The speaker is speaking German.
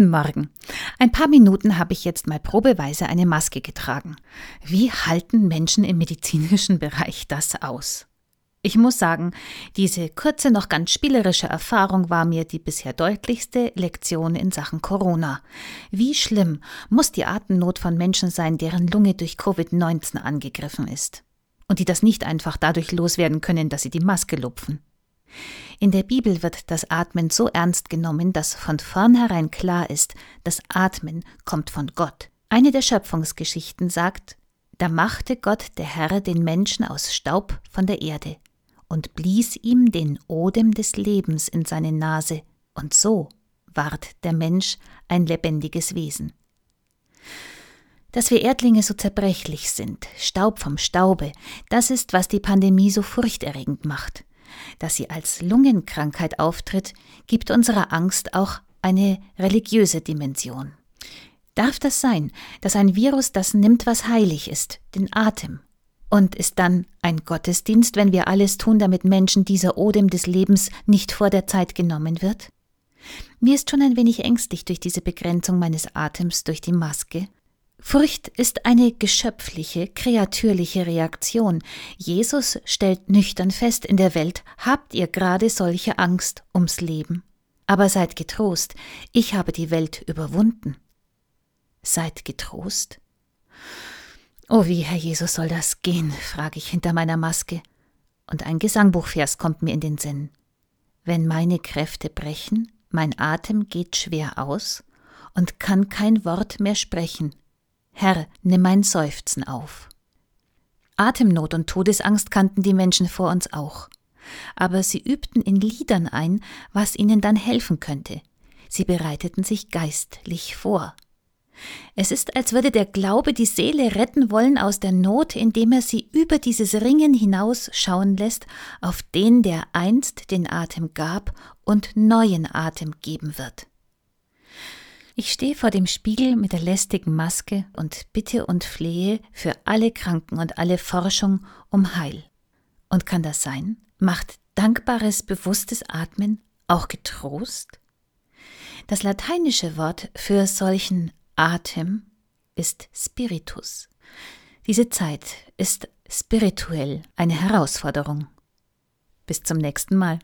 Guten Morgen. Ein paar Minuten habe ich jetzt mal probeweise eine Maske getragen. Wie halten Menschen im medizinischen Bereich das aus? Ich muss sagen, diese kurze, noch ganz spielerische Erfahrung war mir die bisher deutlichste Lektion in Sachen Corona. Wie schlimm muss die Atemnot von Menschen sein, deren Lunge durch Covid-19 angegriffen ist und die das nicht einfach dadurch loswerden können, dass sie die Maske lupfen. In der Bibel wird das Atmen so ernst genommen, dass von vornherein klar ist, das Atmen kommt von Gott. Eine der Schöpfungsgeschichten sagt, da machte Gott der Herr den Menschen aus Staub von der Erde und blies ihm den Odem des Lebens in seine Nase, und so ward der Mensch ein lebendiges Wesen. Dass wir Erdlinge so zerbrechlich sind, Staub vom Staube, das ist, was die Pandemie so furchterregend macht. Dass sie als Lungenkrankheit auftritt, gibt unserer Angst auch eine religiöse Dimension. Darf das sein, dass ein Virus das nimmt, was heilig ist, den Atem, und ist dann ein Gottesdienst, wenn wir alles tun, damit Menschen dieser Odem des Lebens nicht vor der Zeit genommen wird? Mir ist schon ein wenig ängstlich durch diese Begrenzung meines Atems durch die Maske. Furcht ist eine geschöpfliche, kreatürliche Reaktion. Jesus stellt nüchtern fest, in der Welt habt ihr gerade solche Angst ums Leben. Aber seid getrost, ich habe die Welt überwunden. Seid getrost? Oh, wie, Herr Jesus, soll das gehen? frage ich hinter meiner Maske. Und ein Gesangbuchvers kommt mir in den Sinn. Wenn meine Kräfte brechen, mein Atem geht schwer aus und kann kein Wort mehr sprechen. Herr, nimm mein Seufzen auf. Atemnot und Todesangst kannten die Menschen vor uns auch. Aber sie übten in Liedern ein, was ihnen dann helfen könnte. Sie bereiteten sich geistlich vor. Es ist, als würde der Glaube die Seele retten wollen aus der Not, indem er sie über dieses Ringen hinaus schauen lässt auf den, der einst den Atem gab und neuen Atem geben wird. Ich stehe vor dem Spiegel mit der lästigen Maske und bitte und flehe für alle Kranken und alle Forschung um Heil. Und kann das sein? Macht dankbares, bewusstes Atmen auch getrost? Das lateinische Wort für solchen Atem ist Spiritus. Diese Zeit ist spirituell eine Herausforderung. Bis zum nächsten Mal.